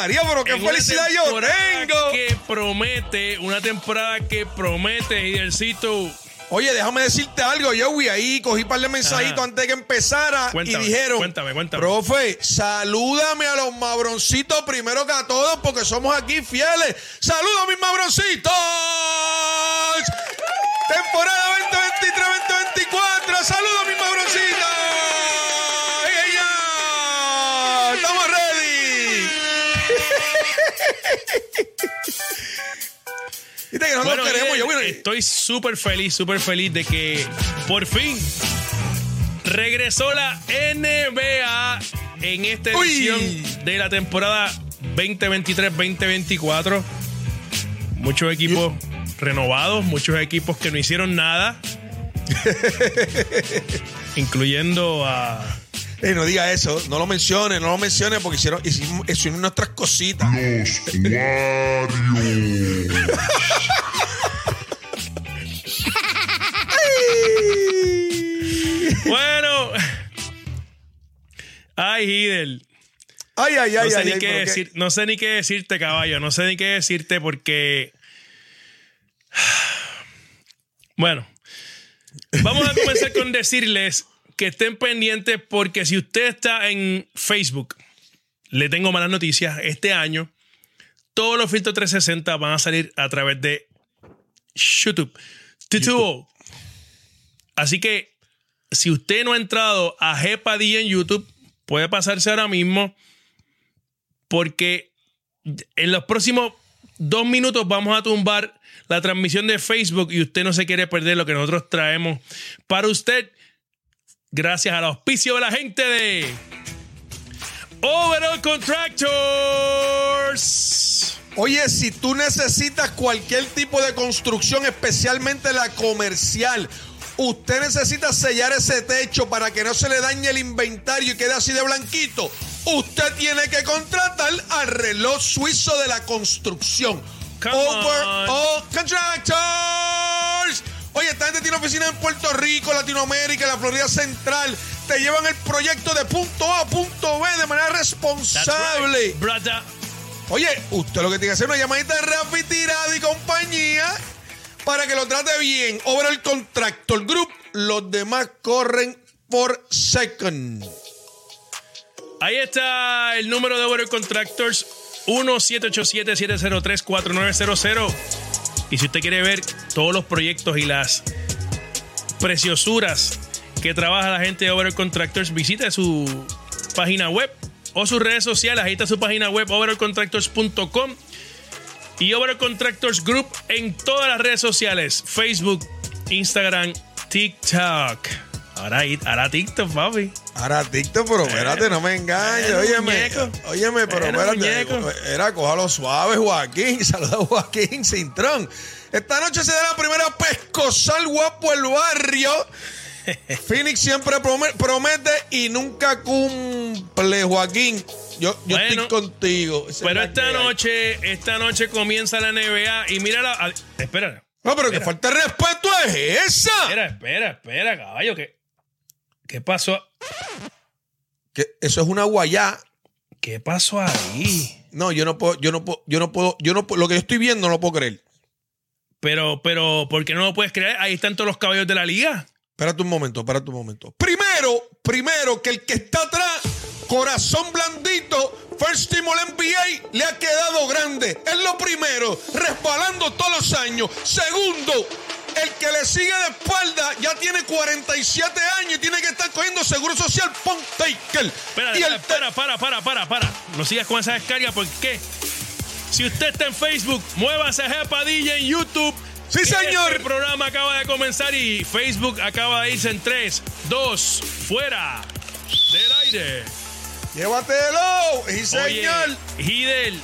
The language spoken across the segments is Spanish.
María, pero qué En felicidad yo tengo! Que promete, una temporada que promete, Hidelcito. Oye, déjame decirte algo, Joey. Ahí cogí un par de mensajitos Ajá. antes de que empezara Cuéntame, y dijeron: cuéntame, cuéntame. Profe, salúdame a los mabroncitos primero que a todos porque somos aquí fieles. ¡Saludos, mis mabroncitos! Temporada 2023-2024. ¡Saludos, mis mabroncitos! Viste que nosotros queremos, Hidel, Joey. estoy súper feliz, súper feliz de que por fin regresó la NBA en esta Uy. edición de la temporada 2023-2024. Muchos equipos renovados, muchos equipos que no hicieron nada, incluyendo a Ey, no diga eso, no lo mencione, no lo mencione porque hicieron, hicimos, hicieron nuestras cositas. Los Warriors. Bueno. Ay, Hidel. Ay, ay, ay, No sé, ay, ni ay, qué pero qué- decir, no sé ni qué decirte, caballo. No sé ni qué decirte porque. Bueno, vamos a comenzar con decirles que estén pendientes porque si usted está en Facebook, le tengo malas noticias. Este año, todos los filtros 360 van a salir a través de YouTube. YouTube. Así que si usted no ha entrado a Jepadilla en YouTube, puede pasarse ahora mismo porque en los próximos dos minutos vamos a tumbar la transmisión de Facebook y usted no se quiere perder lo que nosotros traemos para usted gracias al auspicio de la gente de Overall Contractors. Oye, si tú necesitas cualquier tipo de construcción, especialmente la comercial, usted necesita sellar ese techo para que no se le dañe el inventario y quede así de blanquito. Usted tiene que contratar al reloj suizo de la construcción. Come Overall Contractors. Oye, esta gente tiene oficinas en Puerto Rico, Latinoamérica, en la Florida Central. Te llevan el proyecto de punto A a punto B de manera responsable. right, brother. Oye, usted lo que tiene que hacer es una llamadita de Rafi Tirado y compañía para que lo trate bien. Obra el Contractor Group. Los demás corren por second. Ahí está el número de Overall Contractors 1-787-703-4900. Y si usted quiere ver todos los proyectos y las preciosuras que trabaja la gente de Overall Contractors, visite su página web o sus redes sociales. Ahí está su página web, overallcontractors.com y Overall Contractors Group en todas las redes sociales: Facebook, Instagram, TikTok. Ahora, ahora TikTok, papi. Ahora TikTok, pero espérate, no me engañes. Bueno, Óyeme, muñeco. óyeme, pero espérate. muñeco. Era, cójalo suave, Joaquín. Saluda a Joaquín Cintrón. Esta noche se da la primera pescosal guapo el barrio. Phoenix siempre prome- promete y nunca cumple, Joaquín. Yo, yo Bueno, estoy contigo. Esa Pero esta que hay. noche, esta noche comienza la NBA y mira la. Espera, No, pero que falta de respeto es esa. espera, espera, espera, caballo. ¿Qué, qué pasó? Que eso es una guayá. ¿Qué pasó ahí? No, yo no puedo, yo no puedo, yo no puedo, yo no puedo, lo que yo estoy viendo no lo puedo creer. Pero, pero, ¿por qué no lo puedes creer? Ahí están todos los caballos de la liga. Espérate un momento, espérate un momento. Primero, primero, que el que está atrás, corazón blandito, First Team All NBA, le ha quedado grande. Es lo primero, resbalando todos los años. Segundo, el que le sigue de espalda ya tiene 47 años y tiene que estar cogiendo seguro social, Pon Taker. Espera, y el espera, para, para, para, para. No sigas con esa descarga porque si usted está en Facebook, muévase a Jepadilla en YouTube. Sí, Que señor. El programa acaba de comenzar y Facebook acaba de irse en 3, 2, fuera del aire. Llévatelo, y señor. Oye, Hidel,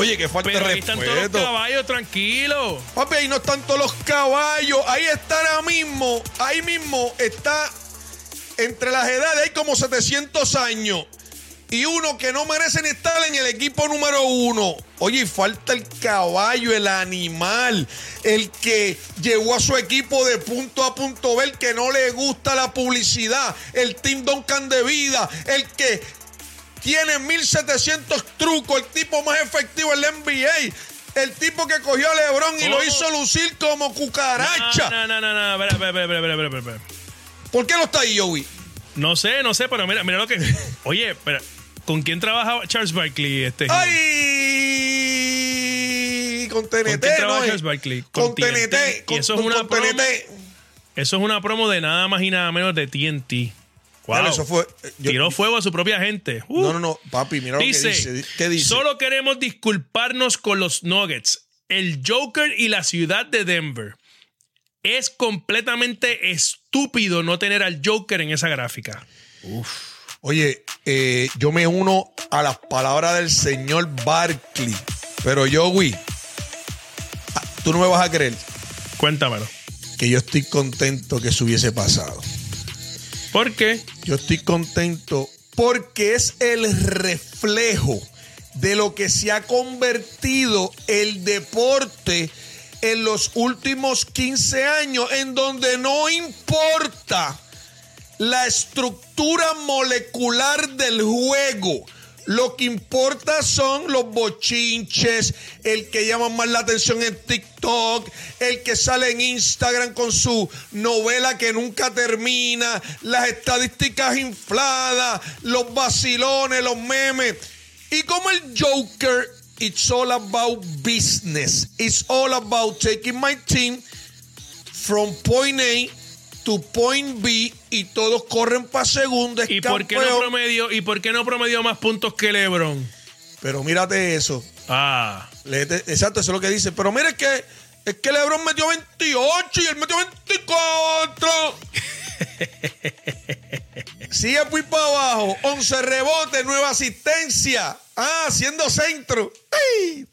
Oye, que falta pero de ahí están todos los caballos, tranquilo. Papi, ahí no están todos los caballos. Ahí está ahora mismo. Ahí mismo está entre las edades. Hay como 700 años. y uno que no merece ni estar en el equipo número uno. Oye, falta el caballo, el animal, el que llevó a su equipo de punto a punto B, el que no le gusta la publicidad, el Team Duncan de vida, el que tiene 1700 trucos, el tipo más efectivo en la NBA. El tipo que cogió a LeBron y lo ¿Cómo? hizo lucir como cucaracha. No, no, no, no, no. Espera, espera, espera, espera. ¿Por qué no está ahí, Joey? No sé, no sé, pero mira, mira lo que. Oye, espera. ¿Con quién trabaja Charles Barkley? Este, ¡Ay! Con TNT, ¿Con quién ¿no? trabaja es? Charles Barkley? Con, Con TNT. TNT. Y Con, eso es con- una con promo. TNT. Eso es una promo de nada más y nada menos de TNT. Wow. Claro, eso fue. eh, yo- Tiró fuego a su propia gente. Uh. No, no, no, papi, mira Dice, lo que dice. ¿Qué dice? Solo queremos disculparnos con los Nuggets, el Joker y la ciudad de Denver. Es completamente estúpido no tener al Joker en esa gráfica. Oye, eh, yo me uno a las palabras del señor Barkley. Pero Joey, ah, tú no me vas a creer Cuéntamelo. que yo estoy contento que eso hubiese pasado. ¿Por qué? Yo estoy contento porque es el reflejo de lo que se ha convertido el deporte en los últimos 15 años, en donde no importa la estructura molecular del juego. Lo que importa son los bochinches, el que llama más la atención en TikTok, el que sale en Instagram con su novela que nunca termina, las estadísticas infladas, los vacilones, los memes. Y como el Joker, it's all about business. It's all about taking my team from point A to point B y todos corren para segunda. es ¿Y por, qué no promedio, ¿Y por qué no promedió más puntos que LeBron? Pero mírate eso. Ah, exacto, eso es lo que dice. Pero mire que es que LeBron metió 28 y él metió 24. Sigue muy para abajo. 11 rebotes, nueva asistencia. Ah, haciendo centro. ¡Ay!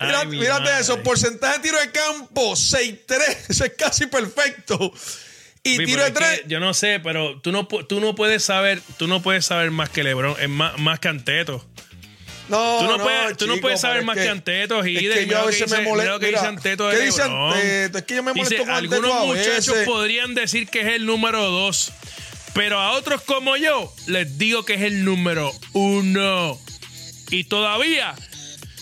Mira- mírate eso. Porcentaje de tiro de campo, 6-3. Eso es casi perfecto. Y Sí, tiro de es que 3. yo no sé, pero tú no, tú no puedes saber, tú no puedes saber más que LeBron, es más, más que Anteto. No, Tú no puedes- tú no puedes saber más es que Anteto, Es Hidden, que yo a que veces dice- me molesto. mira que dice Anteto de ¿Qué dice. Anteto? Es que yo me molesto Dice, con Anteto algunos a muchachos podrían decir que es el número dos, pero a otros como yo les digo que es el número uno. Y todavía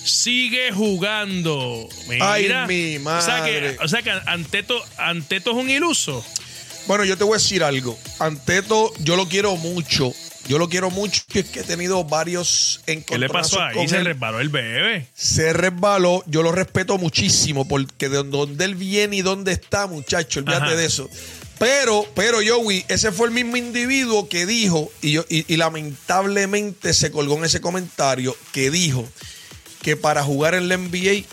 sigue jugando. Mira. Ay, mi O sea que, madre. o sea que Anteto, Anteto es un iluso. Bueno, yo te voy a decir algo. Anteto, yo lo quiero mucho. Yo lo quiero mucho. y Es que he tenido varios ¿Qué le encontronazos pasó ahí? con Se él. resbaló el bebé. Se resbaló. Yo lo respeto muchísimo porque de donde él viene y dónde está, muchacho, olvídate Ajá. de eso. Pero, pero, Joey, ese fue el mismo individuo que dijo, y, yo, y, y lamentablemente se colgó en ese comentario, que dijo que para jugar en la NBA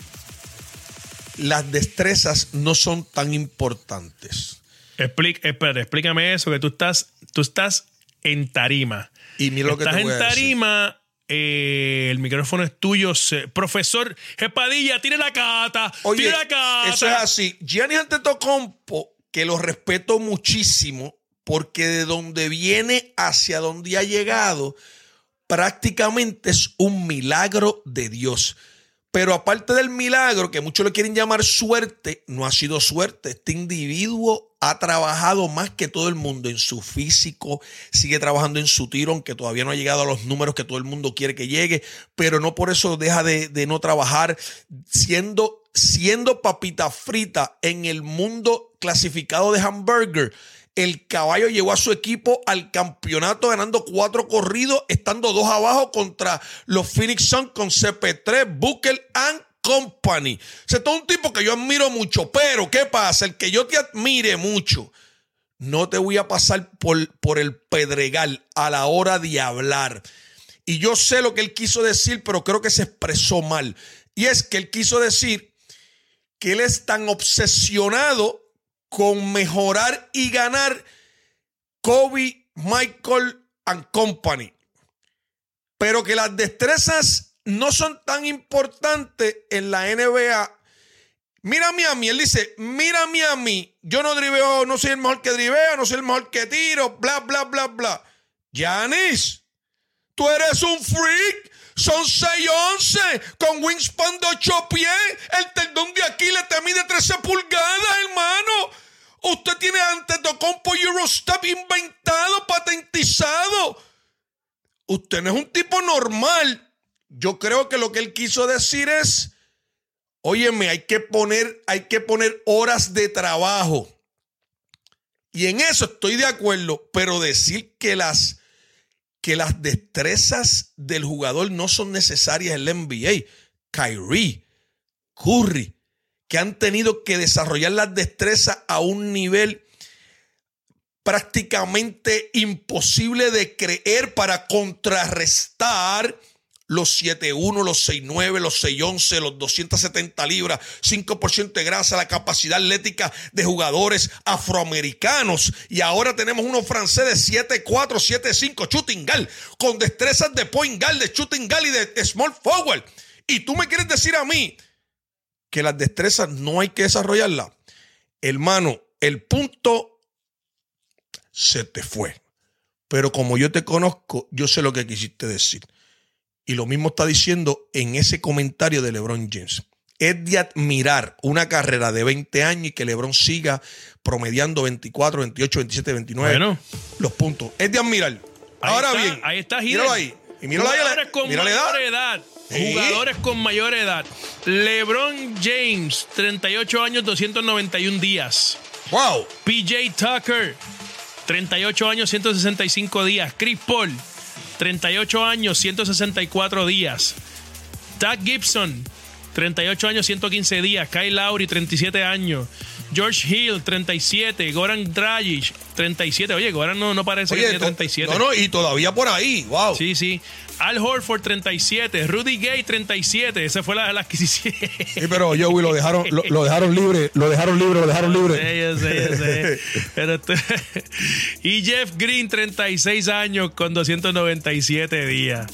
las destrezas no son tan importantes. Espérate, explícame eso, que tú estás, tú estás en tarima. Y mira lo que estás te voy en a decir. tarima, eh, el micrófono es tuyo. se- profesor Espadilla, tire la cata, Oye, tire la cata. eso es así. Gianni Antetokounmpo, que lo respeto muchísimo, porque de donde viene hacia donde ha llegado, prácticamente es un milagro de Dios. Pero aparte del milagro, que muchos lo quieren llamar suerte, no ha sido suerte. Este individuo ha trabajado más que todo el mundo en su físico, sigue trabajando en su tiro, aunque todavía no ha llegado a los números que todo el mundo quiere que llegue, pero no por eso deja de, de no trabajar, siendo, siendo papita frita en el mundo clasificado de hamburger. El caballo llevó a su equipo al campeonato ganando cuatro corridos, estando dos abajo contra los Phoenix Suns con CP3, Booker and Company. O sea, todo un tipo que yo admiro mucho, pero ¿qué pasa? El que yo te admire mucho, no te voy a pasar por, por el pedregal a la hora de hablar. Y yo sé lo que él quiso decir, pero creo que se expresó mal. Y es que él quiso decir que él es tan obsesionado con mejorar y ganar Kobe, Michael and Company. Pero que las destrezas no son tan importantes en la NBA. Mírame a mí, él dice, mírame a mí, yo no driveo, no soy el mejor que drivea, no soy el mejor que tiro, bla, bla, bla, bla. Yanis, Tú eres un freak. Son 6'11 con wingspan de 8 pies. El tendón de Aquiles te mide 13 pulgadas, hermano. Usted tiene Antetokounmpo Eurostep inventado, patentizado. Usted no es un tipo normal. Yo creo que lo que él quiso decir es, óyeme, hay que poner, hay que poner horas de trabajo. Y en eso estoy de acuerdo, pero decir que las, que las destrezas del jugador no son necesarias en la NBA. Kyrie, Curry, que han tenido que desarrollar las destrezas a un nivel prácticamente imposible de creer para contrarrestar los 7'1, los 6'9, los 6'11, los 270 libras, 5% de grasa, la capacidad atlética de jugadores afroamericanos. Y ahora tenemos uno francés de 7'4, 7'5, shooting guard, con destrezas de point guard, de shooting guard y de small forward. Y tú me quieres decir a mí que las destrezas no hay que desarrollarlas. Hermano, el punto se te fue. Pero como yo te conozco, yo sé lo que quisiste decir. Y lo mismo está diciendo en ese comentario de LeBron James. Es de admirar una carrera de 20 años y que LeBron siga promediando 24, 28, 27, 29 Bueno. los puntos. Es de admirar. Ahí Ahora está, bien, ahí está ahí. Y ahí, Jugadores con mira la edad. mayor edad. Sí. Jugadores con mayor edad. LeBron James, 38 años, 291 días. Wow. PJ Tucker, 38 años, 165 días. Chris Paul, 38 años, 164 días. Doug Gibson, 38 años, 115 días. Kyle Lowry, 37 años. George Hill, 37. Goran Dragic, 37. Oye, Goran no, no parece que Oye, tiene to- 37. no, no, y todavía por ahí. Wow. Sí, sí. Al Horford, 37. Rudy Gay, 37. Esa fue la, la adquisición. Sí, pero Joey lo dejaron, lo, lo dejaron libre, lo dejaron libre, lo dejaron libre. Sí, yo sé, yo sé. Pero esto- y Jeff Green, 36 años con 297 días.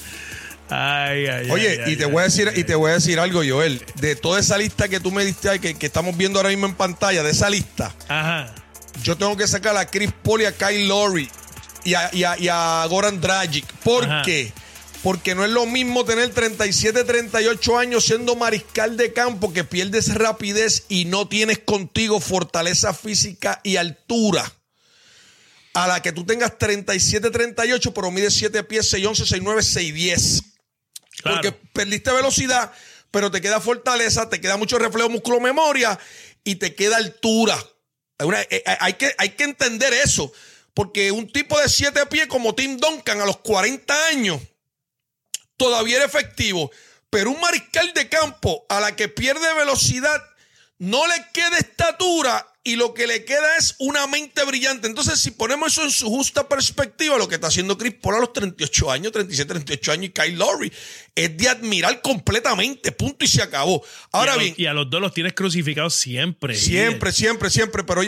Ay, ay, Oye, ay, y te voy a decir, y te voy a decir algo, Joel. De toda esa lista que tú me diste que, que estamos viendo ahora mismo en pantalla, de esa lista, Ajá. yo tengo que sacar a Chris Paul y a Kyle Lowry y a, y a- y a Goran Dragic. ¿Por Ajá. qué? Porque no es lo mismo tener 37, 38 años siendo mariscal de campo que pierdes rapidez y no tienes contigo fortaleza física y altura. A la que tú tengas 37, 38, pero mides 7 pies, 6, 11, 6, 9, 6, 10. Claro. Porque perdiste velocidad, pero te queda fortaleza, te queda mucho reflejo músculo memoria y te queda altura. Hay, una- eh, eh, hay que, hay que entender eso. Porque un tipo de siete pies como Tim Duncan a los 40 años todavía era efectivo. Pero un mariscal de campo a la que pierde velocidad no le queda estatura y lo que le queda es una mente brillante. Entonces, si ponemos eso en su justa perspectiva, lo que está haciendo Chris Paul a los 38 años, 37, 38 años y Kyle Lowry es de admirar completamente. Punto y se acabó. Ahora y los- bien, y a los dos los tienes crucificados siempre. siempre, siempre, siempre. Pero,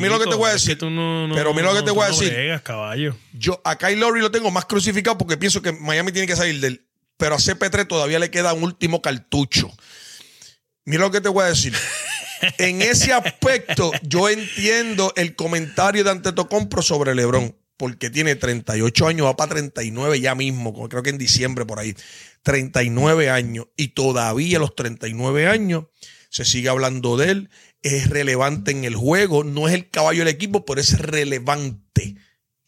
mira lo que te voy a es decir. tú no- no- pero mira lo que te voy a no decir. bregas, caballo. Yo a Kyle Lowry lo tengo más crucificado porque pienso que Miami tiene que salir del. Pero a CP3 todavía le queda un último cartucho. Mira lo que te voy a decir. En ese aspecto, yo entiendo el comentario de Antetokounmpo sobre LeBron, porque tiene 38 años, va para 39 ya mismo, creo que en diciembre por ahí. 39 años y todavía a los 39 años se sigue hablando de él, es relevante en el juego, no es el caballo del equipo, pero es relevante.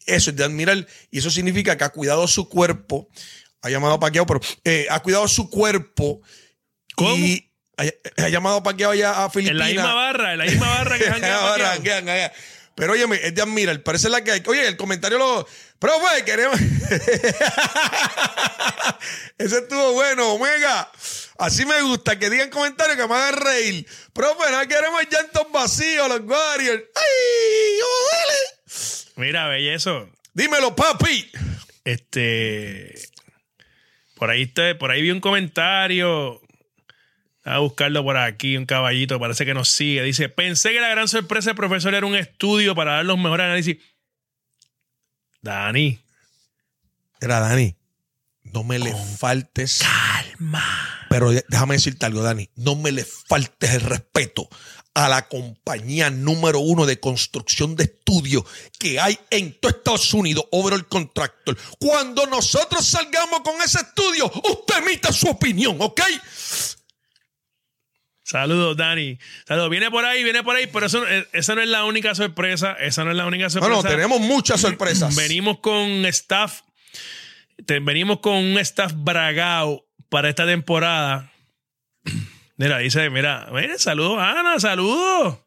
Eso es de admirar y eso significa que ha cuidado su cuerpo, ha llamado a Paquiao, pero eh, ha cuidado su cuerpo ¿Cómo? y ha, ha llamado a Paquiao allá a En Filipinas. la misma barra, en la misma barra que janguean. Pero óyeme, es de admirar, parece la que hay. Oye, el comentario lo. Profe, queremos. Ese estuvo bueno, Omega. Así me gusta, que digan comentarios que me hagan reír. Profe, no queremos llantos vacíos, los Warriors. ¡Ay! ¡Joder! Mira, bellezo. Dímelo, papi. Este. Por ahí, está- por ahí vi un comentario. A buscarlo por aquí, un caballito, parece que nos sigue. Dice: Pensé que la gran sorpresa del profesor era un estudio para dar los mejores análisis. Dani, Era Dani. no me le faltes. Calma. Pero déjame decirte algo, Dani. No me le faltes el respeto a la compañía número uno de construcción de estudios que hay en todo Estados Unidos, Overall Contractor. Cuando nosotros salgamos con ese estudio, usted emita su opinión, ¿ok? Saludos, Dani. Saludos. Viene por ahí, viene por ahí, pero eso, eh, esa no es la única sorpresa. Esa no es la única sorpresa. Bueno, tenemos muchas sorpresas. Venimos con staff. te- venimos con un staff bragao para esta temporada. Mira, dice, mira, mira, saludos, Ana, saludos.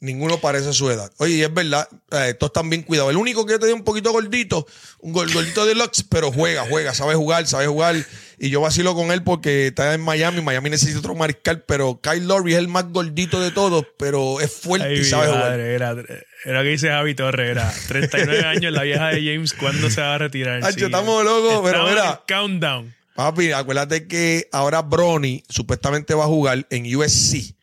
Ninguno parece su edad. Oye, y es verdad, eh, todos están bien cuidados. El único que yo te dio un poquito gordito, un gordito deluxe, pero juega, juega, sabe jugar, sabe jugar. Y yo vacilo con él porque está en Miami. Miami necesita otro mariscal, pero Kyle Lowry es el más gordito de todos, pero es fuerte Ay, y sabe jugar. madre, era, era que dice Javi Torres, era 39 años, la vieja de James, ¿cuándo se va a retirar? Hacho, estamos locos, pero mira. Countdown. Papi, acuérdate que ahora Bronny supuestamente va a jugar en USC.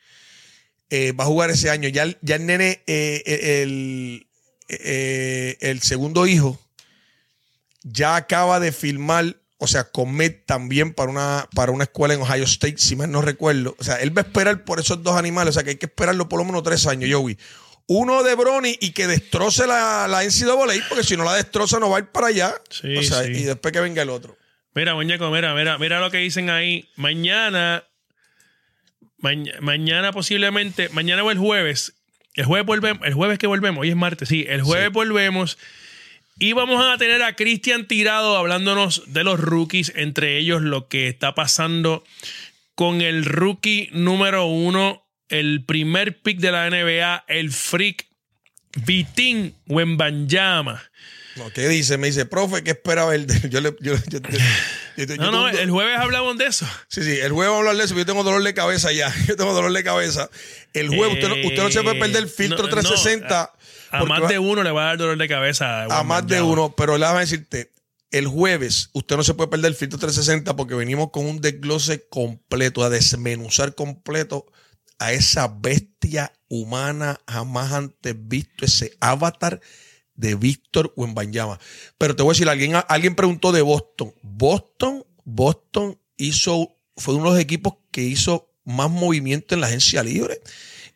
Eh, va a jugar ese año. Ya, el- ya el nene, eh, eh, el, eh, el segundo hijo, ya acaba de filmar, o sea, commit también para una, para una escuela en Ohio State, si mal no recuerdo. O sea, él va a esperar por esos dos animales, o sea, que hay que esperarlo por lo menos tres años, Joey. Uno de Bronny y que destroce la, la NCAA, porque si no la destroza no va a ir para allá. Sí, o sea, sí. y después que venga el otro. Mira, muñeco, mira, mira, mira lo que dicen ahí. Mañana, maña- mañana posiblemente, mañana o el jueves, el jueves volvemos, el jueves que volvemos, hoy es martes, sí, el jueves volvemos y vamos a tener a Cristian Tirado hablándonos de los rookies, entre ellos lo que está pasando con el rookie número uno, el primer pick de la NBA, el freak Vitín Wembanyama. No, ¿qué dice? Me dice, profe, ¿qué esperaba de-?" Yo le. Yo, yo- yo- No, no, el jueves hablamos de eso. Sí, sí, el jueves vamos a hablar de eso, yo tengo dolor de cabeza ya. Yo tengo dolor de cabeza. El jueves, usted, no, usted no se puede perder el filtro Eh, no, no, 360. A más va- de uno le va a dar dolor de cabeza. a más de uno, pero le voy a decirte, el jueves usted no se puede perder el filtro 360 porque venimos con un desglose completo, a desmenuzar completo a esa bestia humana jamás antes visto, ese avatar de Víctor Wembanyama. Pero te voy a decir, alguien, alguien preguntó de Boston. Boston, Boston hizo, fue uno de los equipos que hizo más movimiento en la agencia libre.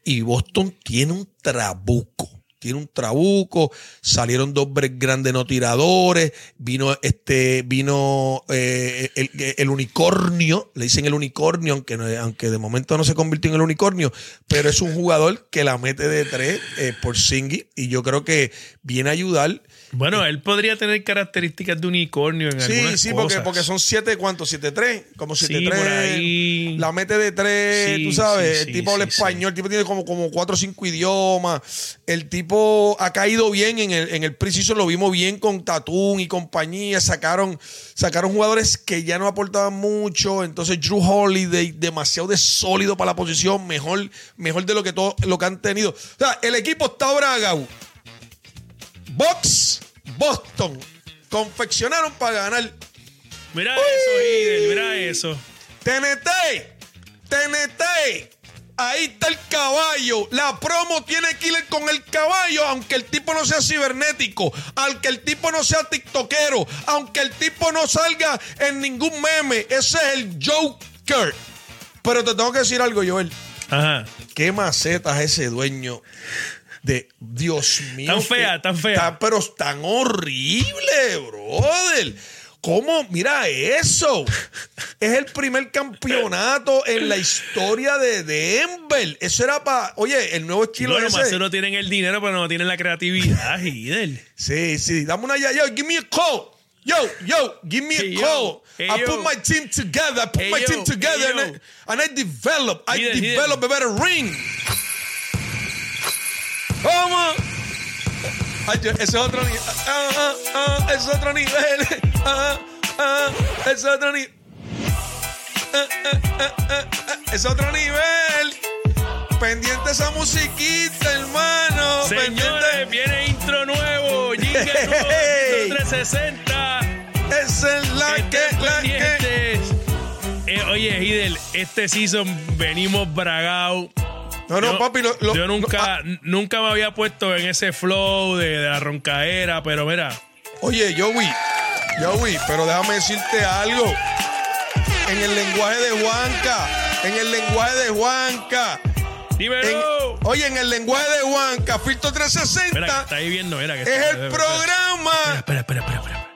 Y Boston tiene un trabuco. Tiene un trabuco. Salieron dos grandes no tiradores. Vino este, vino eh, el, unicornio. Le dicen el unicornio, aunque, no- aunque de momento no se convirtió en el unicornio. Pero es un jugador que la mete de tres eh, por Singy. Y yo creo que viene a ayudar. Bueno, él podría tener características de unicornio en Sí, algunas sí, porque, cosas. porque son siete, ¿cuántos? Siete tres, como siete Sí, tres. por ahí. La mete de tres, Sí, tú sabes. sí, el sí, tipo habla sí, español, el tipo tiene como, como cuatro o cinco idiomas. El tipo ha caído bien en el, en el preciso, lo vimos bien con Tatum y compañía. Sacaron, sacaron jugadores que ya no aportaban mucho. Entonces, Drew Holiday, demasiado de sólido para la posición, mejor, mejor de lo que todo lo que han tenido. O sea, el equipo está bragado. Box, Boston. Confeccionaron para ganar. Mira eso, Hidel, mira eso. TNT, TNT. Ahí está el caballo. La promo tiene que ir con el caballo, aunque el tipo no sea cibernético, aunque el tipo no sea tiktokero, aunque el tipo no salga en ningún meme. Ese es el Joker. Pero te tengo que decir algo, Joel. Ajá. Qué macetas ese dueño de Dios mío. Tan fea, tan fea. pero tan horrible, brother. ¿Cómo? Mira eso. Es el primer campeonato en la historia de Denver. Eso era para. Oye, el nuevo estilo Bueno, ese. más no tienen el dinero, pero no tienen la creatividad, Hidel. Sí, sí. Dame una ya. Yo, give me a call. Yo, yo, give me a yo. call. Hey, I yo. put my team together. I put Hey, my yo. team together and. I, and I develop. I develop a better ring. ¿Cómo? Ay, yo- ese es otro nivel. Ah, ah, ah, ese es otro nivel. Ah, ah, ese es otro nivel. Ah, ah, ah, ah, ah, es otro nivel. Pendiente esa musiquita, hermano. Señores, Pendiente. viene intro nuevo. Jingle nuevo, Hey. intro 360. Esa es la que, la que. Eh, oye, Hidel, este season venimos bragao. No, no, Yo- papi. Lo, lo- yo nunca, no, ah, nunca me había puesto en ese flow de, de la roncaera, pero mira, oye, Joey. Joey, pero déjame decirte algo. En el lenguaje de Juanca, en el lenguaje de Juanca. en- Dímelo. oye, en el lenguaje de Juanca, Filtro Espera, que 360 está ahí viendo, mira. Que es está- el espera, programa. Espera, espera, espera, espera.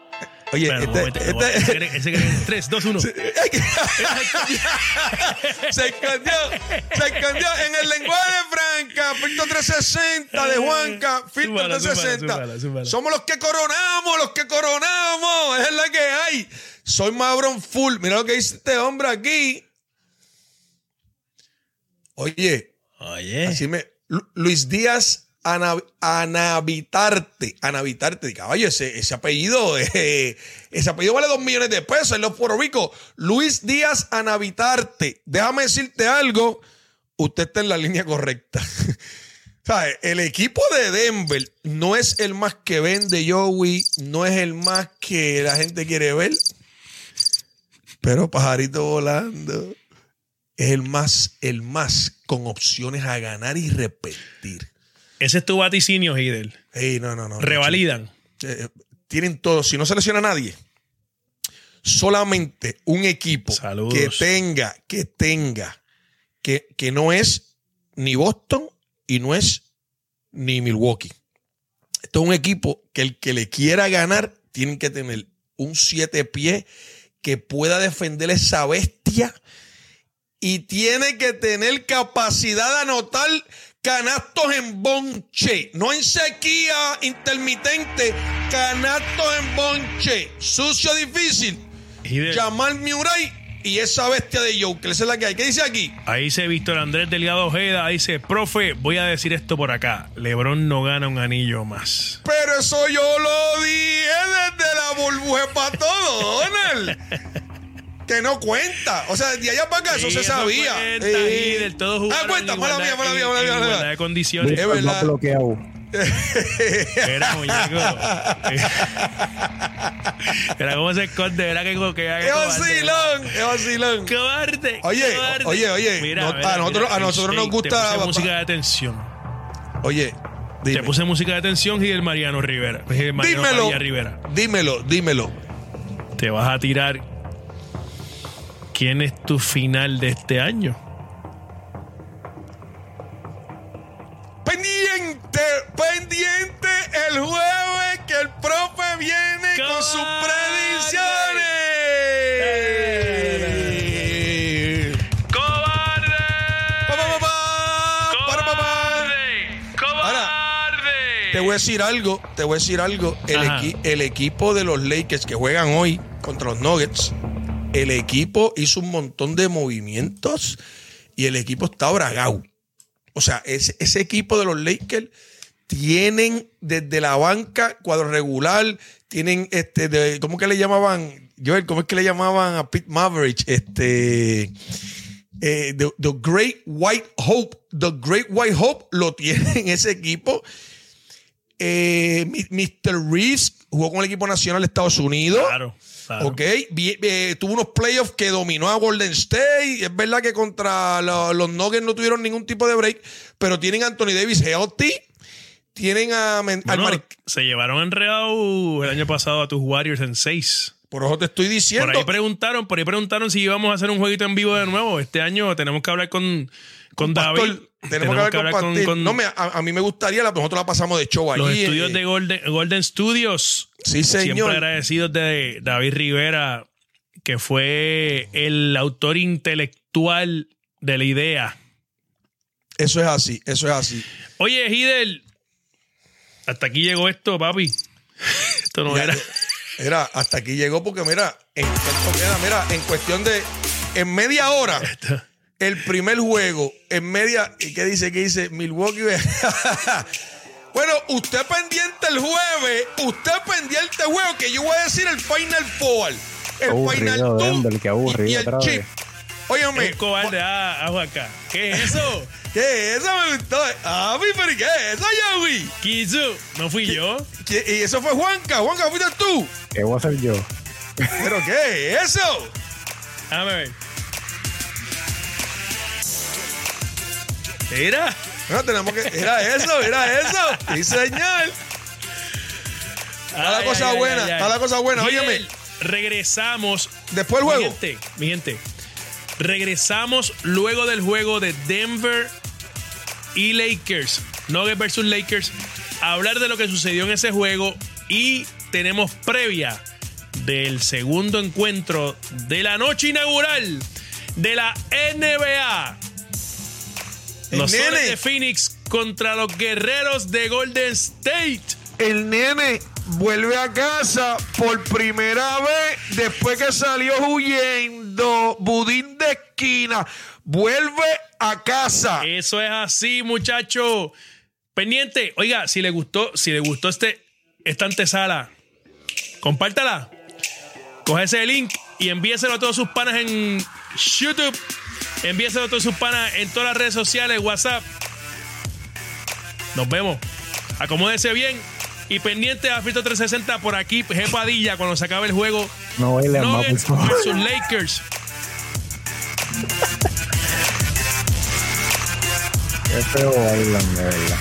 Oye, un momento, este, este- Ese que- ese que- 3, 2, 1. se escondió, se escondió en el lenguaje Franca, Filtro 360 de Juanca, Filtro Súmala, súmala, 360. súmala, súmala. Somos los que coronamos, los que coronamos, es la que hay. Soy Mabron Full. Mira lo que dice este hombre aquí. Oye, Oye. así me. Lu- Luis Díaz Anavitarte. Anavitarte, caballo, ese, ese apellido, eh, ese apellido vale dos millones de pesos en los Puerto Rico. Luis Díaz Anavitarte. Déjame decirte algo. Usted está en la línea correcta. El equipo de Denver no es el más que vende Joey, no es el más que la gente quiere ver. Pero pajarito volando es el más, el más con opciones a ganar y repetir. Ese es tu vaticinio, Hidel. No, no, no. Revalidan. Eh, tienen todo. Si no se lesiona a nadie, solamente un equipo Saludos. que tenga, que tenga, que, que no es ni Boston y no es ni Milwaukee. Esto es un equipo que el que le quiera ganar tiene que tener un siete pies que pueda defender esa bestia y tiene que tener capacidad de anotar canastos en bonche, no en sequía intermitente, canastos en bonche, sucio difícil. Hidel, Jamal Murray y esa bestia de Joker, esa es la que hay. ¿Qué dice aquí? Ahí dice Víctor Andrés Delgado Ojeda. Dice, profe, voy a decir esto por acá. Lebron no gana un anillo más. Pero eso yo lo dije desde la burbuja para todo, Donald. que no cuenta. O sea, de allá para acá eso Sí, se sabía. cuenta, Eh, Hidel, todos ah, jugaron cuenta, en mala mía, mala mía, mala mía, en igualdad de condiciones. Es verdad. Más bloqueado. Era muñeco. Era como se esconde, era que coquea. Es vacilón, es vacilón. Cobarde. Oye, cobarde. oye, oye, no- a nosotros- a nosotros nos gusta- Te puse música de tensión. Oye, dime. Te puse música de tensión y del Mariano Rivera. y del Mariano dímelo, Rivera. dímelo, dímelo. Te vas a tirar. ¿Quién es tu final de este año? Pendiente, pendiente el jueves que el profe viene con sus predicciones. ¡Cobarde! Pa. ¡Cobarde! Te voy a decir algo, te voy a decir algo. El, Ajá. equi- el equipo de los Lakers que juegan hoy contra los Nuggets, el equipo hizo un montón de movimientos y el equipo está bragado. O sea, ese, equipo de los Lakers tienen desde la banca cuadro regular, tienen este, de, ¿cómo que le llamaban? Joel, ¿cómo es que le llamaban a Pete Maverick? Este, eh, the, Great White Hope, The Great White Hope lo tiene en ese equipo. Eh, Mr. Reeves jugó con el equipo nacional de Estados Unidos. Claro. Claro. Ok, eh, tuvo unos playoffs que dominó a Golden State. Es verdad que contra lo- los Nuggets no tuvieron ningún tipo de break, pero tienen a Anthony Davis healthy. Tienen a, al Bueno, Mar- se llevaron enredado el año pasado a tus Warriors en 6. Por eso te estoy diciendo. Por ahí preguntaron, por ahí preguntaron si íbamos a hacer un jueguito en vivo de nuevo. Este año tenemos que hablar con, con Pastor, Tenemos, que hablar con, con No, me- a, a mí me gustaría, la, nosotros la pasamos de show los allí. estudios eh, de Golden, Golden Studios. Sí, Siempre señor. agradecidos de David Rivera, que fue el autor intelectual de la idea. Eso es así, eso es así. Oye, Hidel, hasta aquí llegó esto, papi. Esto no era. Mira, hasta aquí llegó porque mira, en, mira, en cuestión de en media hora, el primer juego, en media, ¿y qué dice? ¿Qué dice? Milwaukee. bueno, usted pendiente el jueves, usted pendiente el juego, que yo voy a decir el Final Four. El Aburrido, Final Two qué aburrido y el otra chip. vez. Óyeme, Un cobarde, ah, acá. ¿Qué es eso? ¿qué es eso? Me gustó. Ah, mi, pero ¿qué es eso, Joey? Kizu, no fui yo. ¿Qué- Y eso fue Juanca. Juanca, fuiste tú. ¿Qué voy a hacer yo? ¿Pero qué es eso? Déjame ver. Mira. No, tenemos que. Era eso, era eso. Sí, señor. Está la cosa ay, buena, ay, ay. está la cosa buena. Miguel, Óyeme, Regresamos. Después del Mi juego. gente, mi gente. Regresamos luego del juego de Denver y Lakers. Nuggets versus Lakers. A hablar de lo que sucedió en ese juego. Y tenemos previa del segundo encuentro de la noche inaugural de la NBA. Los nene. Soles de Phoenix contra los guerreros de Golden State. El nene vuelve a casa por primera vez después que salió huyendo. Budín de esquina. Vuelve a casa. Eso es así, muchacho. Pendiente. Oiga, si le gustó, si le gustó este, esta antesala, compártala. Coge ese link y envíeselo a todos sus panas en YouTube. Envíeselo a todos sus panas en todas las redes sociales, WhatsApp. Nos vemos. Acomódese bien. Y pendiente a Fito 360 por aquí, G. Padilla, cuando se acabe el juego. No más, por Nuggets favor. versus Lakers. Qué feo bailan, de verdad.